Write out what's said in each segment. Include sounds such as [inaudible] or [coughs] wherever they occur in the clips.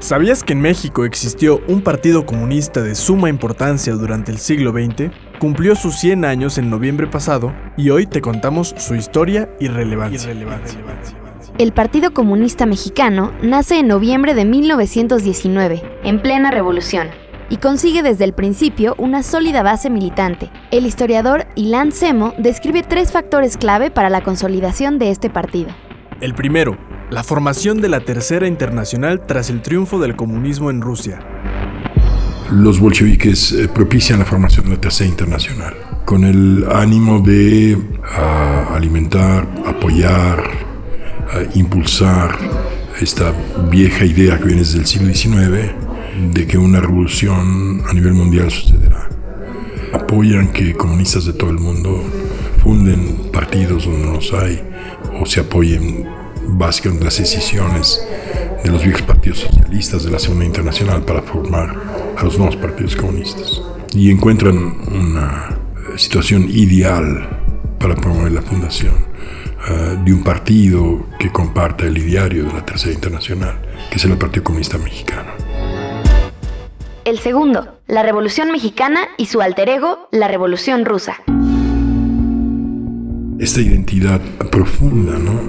¿Sabías que en México existió un partido comunista de suma importancia durante el siglo XX? Cumplió sus 100 años en noviembre pasado y hoy te contamos su historia y relevancia. El Partido Comunista Mexicano nace en noviembre de 1919, en plena revolución, y consigue desde el principio una sólida base militante. El historiador Ilan Semo describe tres factores clave para la consolidación de este partido. El primero, la formación de la Tercera Internacional tras el triunfo del comunismo en Rusia. Los bolcheviques eh, propician la formación de la Tercera Internacional con el ánimo de ah, alimentar, apoyar, ah, impulsar esta vieja idea que viene desde el siglo XIX de que una revolución a nivel mundial sucederá. Apoyan que comunistas de todo el mundo funden partidos donde no los hay o se apoyen básicamente las decisiones de los viejos partidos socialistas de la Segunda Internacional para formar a los nuevos partidos comunistas. Y encuentran una situación ideal para promover la fundación eh, de un partido que comparta el ideario de la Tercera Internacional, que es el Partido Comunista Mexicano. El segundo, la Revolución Mexicana y su alter ego, la Revolución Rusa esta identidad profunda, ¿no?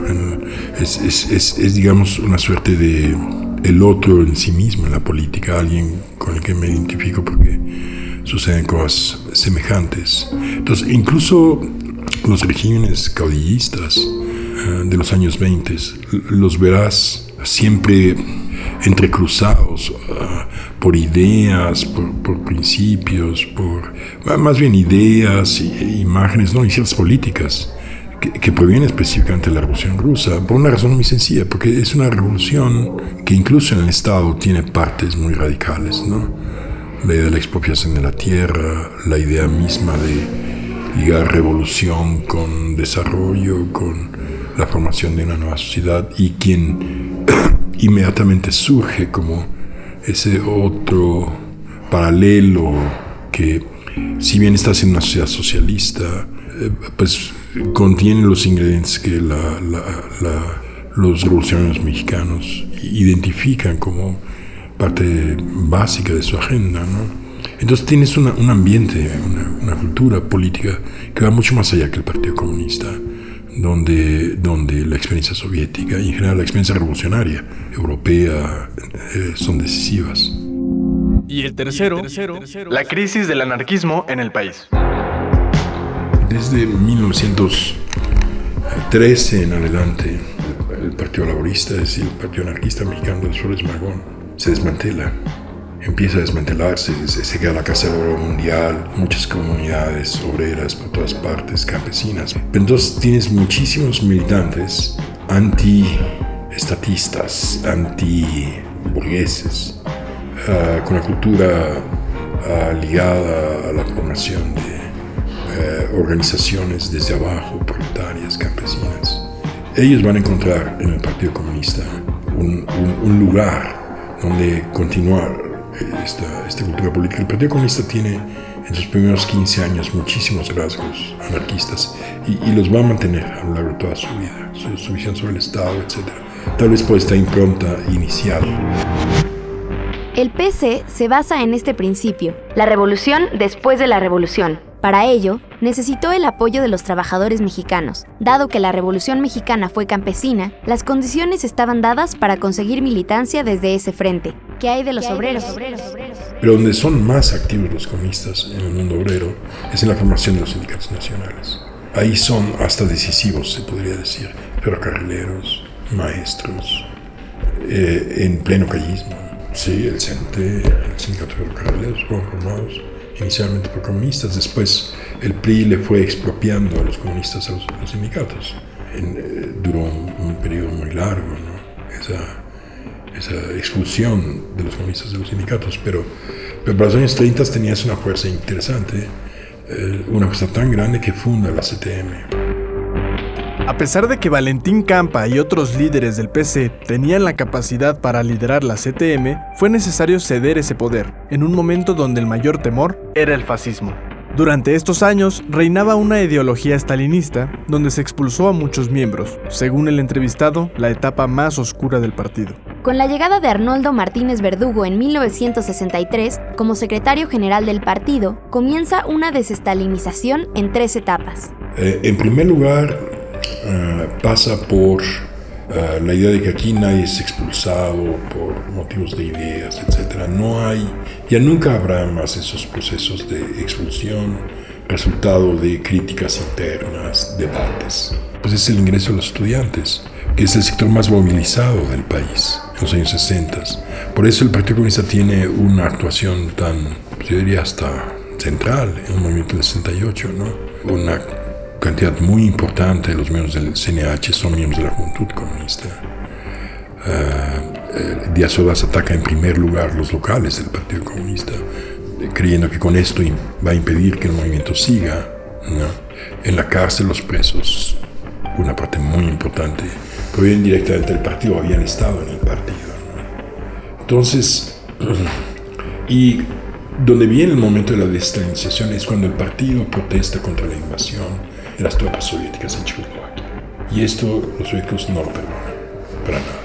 Es, es, es, digamos, una suerte de el otro en sí mismo en la política, alguien con el que me identifico porque suceden cosas semejantes. Entonces, incluso los regímenes caudillistas eh, de los años 20 los verás siempre entrecruzados uh, por ideas, por, principios, por más bien ideas, e imágenes, no, y ciertas políticas que, proviene específicamente de la Revolución Rusa, por una razón muy sencilla, porque es una revolución que incluso en el Estado tiene partes muy radicales, ¿no? La idea de la expropiación de la tierra, la idea misma de ligar revolución con desarrollo, con la formación de una nueva sociedad y quien [coughs] inmediatamente surge como ese otro paralelo que si bien está siendo una sociedad socialista, eh, pues contiene los ingredientes que los revolucionarios mexicanos identifican como parte básica de su agenda. Entonces tienes un ambiente, una, cultura política que va mucho más allá que el Partido Comunista, donde, donde la experiencia soviética y en general la experiencia revolucionaria europea eh, son decisivas. Y el tercero, la crisis del anarquismo en el país. Desde 1913 en adelante, el Partido Laborista, es decir, el Partido Anarquista Mexicano de Flores Magón, se desmantela. Empieza a desmantelarse, se, queda la Casa del Oro Mundial, muchas comunidades obreras por todas partes, campesinas. Entonces tienes muchísimos militantes anti-estatistas, anti-burgueses, ah, con la cultura ah, ligada a la formación de eh, organizaciones desde abajo, proletarias, campesinas. Ellos van a encontrar en el Partido Comunista un, lugar donde continuar eh, esta, esta, cultura política. El Partido Comunista tiene en sus primeros 15 años muchísimos rasgos anarquistas y, los va a mantener a lo largo de toda su vida, su, visión sobre el Estado, etc. Tal vez por esta impronta inicial. El PC se basa en este principio, la revolución después de la revolución, para ello, necesitó el apoyo de los trabajadores mexicanos. Dado que la Revolución Mexicana fue campesina, las condiciones estaban dadas para conseguir militancia desde ese frente. ¿Qué hay de los obreros? Pero donde son más activos los comunistas en el mundo obrero es en la formación de los sindicatos nacionales. Ahí son hasta decisivos, se podría decir, ferrocarrileros, maestros, eh, en pleno callismo. Sí, el CENTE, el sindicato de ferrocarrileros fueron formados inicialmente por comunistas, después el PRI le fue expropiando a los comunistas a los, sindicatos. Eh, duró un, periodo muy largo, esa, esa, expulsión de los comunistas de los sindicatos, pero, pero para los años 30 tenías una fuerza interesante, eh, una fuerza tan grande que funda la CTM. A pesar de que Valentín Campa y otros líderes del PC tenían la capacidad para liderar la CTM, fue necesario ceder ese poder, en un momento donde el mayor temor era el fascismo. Durante estos años reinaba una ideología stalinista donde se expulsó a muchos miembros, según el entrevistado, la etapa más oscura del partido. Con la llegada de Arnoldo Martínez Verdugo en 1963 como secretario general del partido, comienza una desestalinización en tres etapas. Eh, en primer lugar, eh, pasa por eh, la idea de que aquí nadie es expulsado por motivos de ideas, etc. No hay, ya nunca habrá más esos procesos de expulsión, resultado de críticas internas, debates. Pues es el ingreso de los estudiantes, que es el sector más movilizado del país en los años 60. Por eso el Partido Comunista tiene una actuación tan, yo diría hasta central en el movimiento del 68, ¿no? Cantidad muy importante de los miembros del CNH son miembros de la Juventud Comunista. Uh, Díaz Ordaz ataca en primer lugar los locales del Partido Comunista, creyendo que con esto va a impedir que el movimiento siga. ¿no? En la cárcel los presos, una parte muy importante, provienen directamente del partido, habían estado en el partido. ¿no? Entonces, [clears throat] y donde viene el momento de la desestalinización es cuando el partido protesta contra la invasión de las tropas soviéticas en Checoslovaquia. Y esto los suecos no lo perdonan, para nada.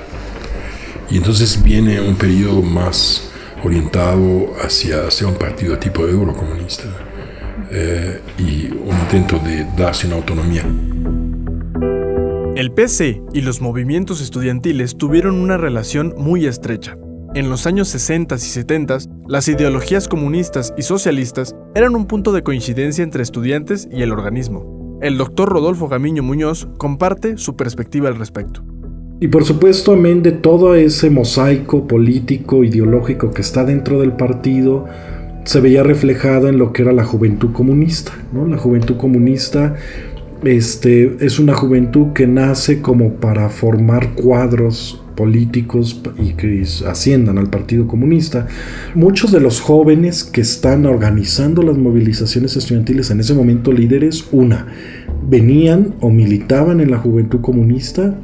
Y entonces viene un periodo más orientado hacia, hacia un partido tipo eurocomunista eh, y un intento de darse una autonomía. El PC y los movimientos estudiantiles tuvieron una relación muy estrecha. En los años 60 y 70, las ideologías comunistas y socialistas eran un punto de coincidencia entre estudiantes y el organismo. El doctor Rodolfo Gamiño Muñoz comparte su perspectiva al respecto. Y por supuesto, amén de todo ese mosaico político, ideológico que está dentro del partido, se veía reflejado en lo que era la juventud comunista. ¿no? La juventud comunista este, es una juventud que nace como para formar cuadros políticos y que asciendan al Partido Comunista. Muchos de los jóvenes que están organizando las movilizaciones estudiantiles en ese momento líderes, una, venían o militaban en la Juventud Comunista,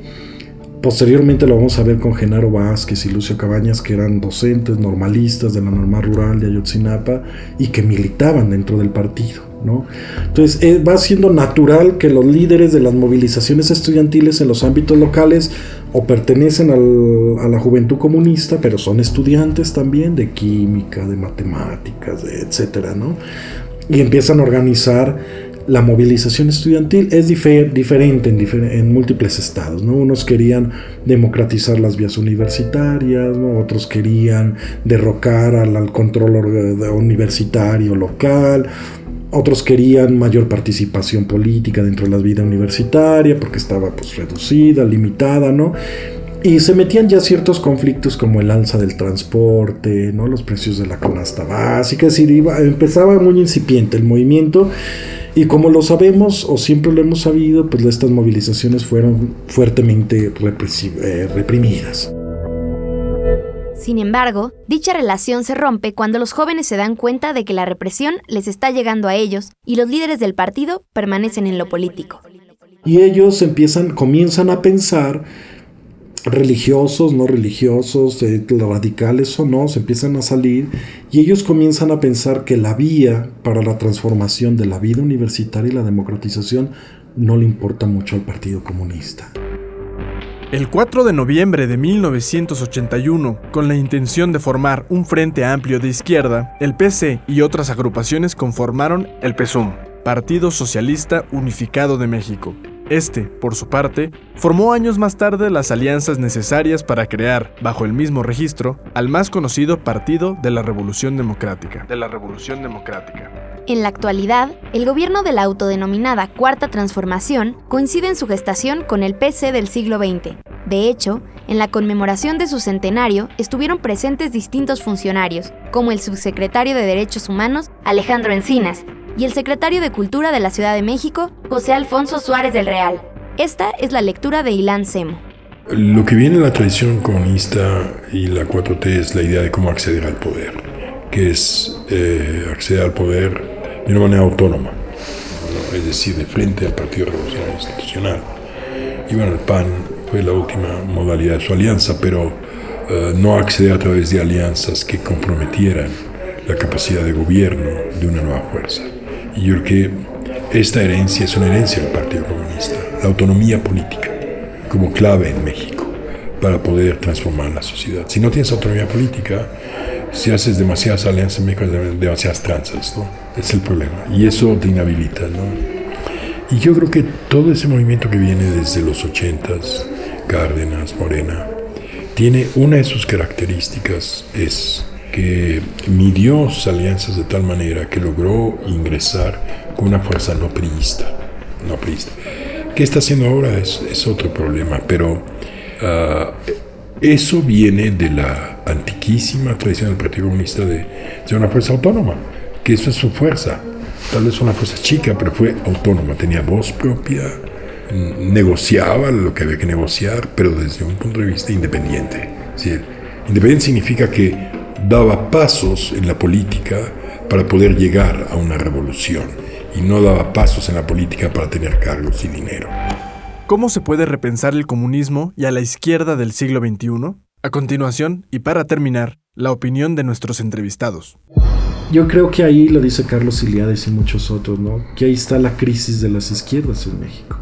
Posteriormente lo vamos a ver con Genaro Vázquez y Lucio Cabañas, que eran docentes normalistas de la normal rural de Ayotzinapa y que militaban dentro del partido. ¿no? Entonces eh, va siendo natural que los líderes de las movilizaciones estudiantiles en los ámbitos locales o pertenecen a la juventud comunista, pero son estudiantes también de química, de matemáticas, de etcétera, ¿no? Y empiezan a organizar la movilización estudiantil es diferente en, múltiples estados. ¿no? Unos querían democratizar las vías universitarias, otros querían derrocar al, control universitario local, otros querían mayor participación política dentro de la vida universitaria porque estaba pues, reducida, limitada, ¿no? Y se metían ya ciertos conflictos como el alza del transporte, ¿no? los precios de la canasta básica, es decir, empezaba muy incipiente el movimiento y como lo sabemos o siempre lo hemos sabido, pues estas movilizaciones fueron fuertemente eh, reprimidas. Sin embargo, dicha relación se rompe cuando los jóvenes se dan cuenta de que la represión les está llegando a ellos y los líderes del partido permanecen en lo político. Y ellos empiezan, comienzan a pensar religiosos, no religiosos, eh, radicales o no, se empiezan a salir y ellos comienzan a pensar que la vía para la transformación de la vida universitaria y la democratización no le importa mucho al Partido Comunista. El 4 de noviembre de 1981, con la intención de formar un frente amplio de izquierda, el PC y otras agrupaciones conformaron el PESUM, Partido Socialista Unificado de México, este, por su parte, formó años más tarde las alianzas necesarias para crear, bajo el mismo registro, al más conocido Partido de la Revolución Democrática. De la Revolución Democrática. En la actualidad, el gobierno de la autodenominada Cuarta Transformación coincide en su gestación con el PC del siglo XX. De hecho, en la conmemoración de su centenario estuvieron presentes distintos funcionarios, como el subsecretario de Derechos Humanos, Alejandro Encinas, y el secretario de Cultura de la Ciudad de México, José Alfonso Suárez del Real. Esta es la lectura de Ilan Semo. Lo que viene en la tradición comunista y la 4T es la idea de cómo acceder al poder, que es eh, acceder al poder de una manera autónoma, es decir, de frente al Partido Revolucionario Institucional. Y bueno, el PAN fue la última modalidad de su alianza, pero eh, no acceder a través de alianzas que comprometieran la capacidad de gobierno de una nueva fuerza. Y yo creo que esta herencia es una herencia del Partido Comunista, la autonomía política como clave en México para poder transformar la sociedad. Si no tienes autonomía política, si haces demasiadas alianzas en México, demasiadas tranzas, ¿no? Es el problema. Y eso te inhabilita, ¿no? Y yo creo que todo ese movimiento que viene desde los ochentas, Cárdenas, Morena, tiene una de sus características, es que midió sus alianzas de tal manera que logró ingresar con una fuerza no priista. No priista. ¿Qué está haciendo ahora? Es, es otro problema, pero uh, eso viene de la antiquísima tradición del Partido Comunista de ser una fuerza autónoma, que eso es su fuerza. Tal vez una fuerza chica, pero fue autónoma, tenía voz propia, negociaba lo que había que negociar, pero desde un punto de vista independiente. Independiente significa que daba pasos en la política para poder llegar a una revolución y no daba pasos en la política para tener cargos y dinero. ¿Cómo se puede repensar el comunismo y a la izquierda del siglo XXI? A continuación, y para terminar, la opinión de nuestros entrevistados. Yo creo que ahí lo dice Carlos Iliades y muchos otros, ¿no? Que ahí está la crisis de las izquierdas en México.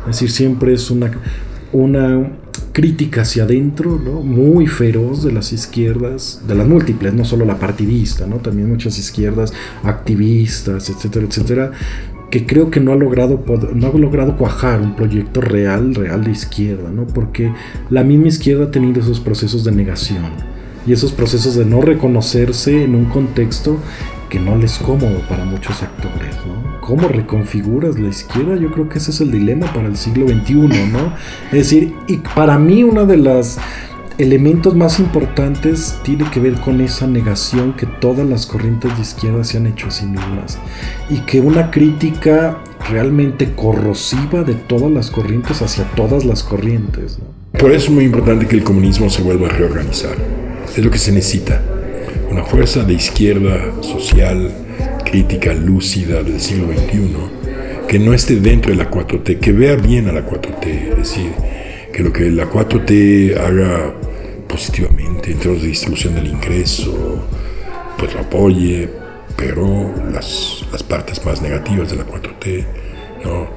Es decir, siempre es una, una crítica hacia adentro, ¿no? muy feroz de las izquierdas, de las múltiples, no solo la partidista, ¿no? también muchas izquierdas activistas, etcétera, etcétera, que creo que no ha logrado no ha logrado cuajar un proyecto real, real de izquierda, ¿no? Porque la misma izquierda ha tenido esos procesos de negación y esos procesos de no reconocerse en un contexto que no les es cómodo para muchos actores, ¿no? ¿Cómo reconfiguras la izquierda? Yo creo que ese es el dilema para el siglo XXI, ¿no? Es decir, y para mí una de las elementos más importantes tiene que ver con esa negación que todas las corrientes de izquierda se han hecho a sí mismas y que una crítica realmente corrosiva de todas las corrientes hacia todas las corrientes. Por eso es muy importante que el comunismo se vuelva a reorganizar. Es lo que se necesita. Una fuerza de izquierda social, crítica, lúcida del siglo XXI, que no esté dentro de la 4T, que vea bien a la 4T, es decir, que lo que la 4T haga positivamente en términos de distribución del ingreso, pues lo apoye, pero las, las partes más negativas de la 4T, ¿no?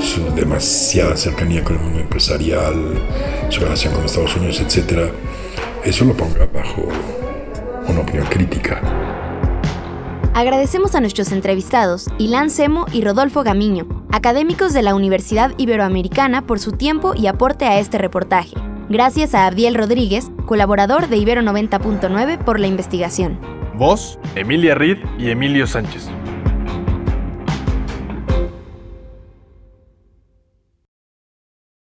su demasiada cercanía con el mundo empresarial, su relación con Estados Unidos, etc., eso lo ponga bajo una opinión crítica. Agradecemos a nuestros entrevistados, Ilan Semo y Rodolfo Gamiño, académicos de la Universidad Iberoamericana, por su tiempo y aporte a este reportaje. Gracias a Abdiel Rodríguez, colaborador de Ibero 90.9, por la investigación. Voz, Emilia Reed y Emilio Sánchez.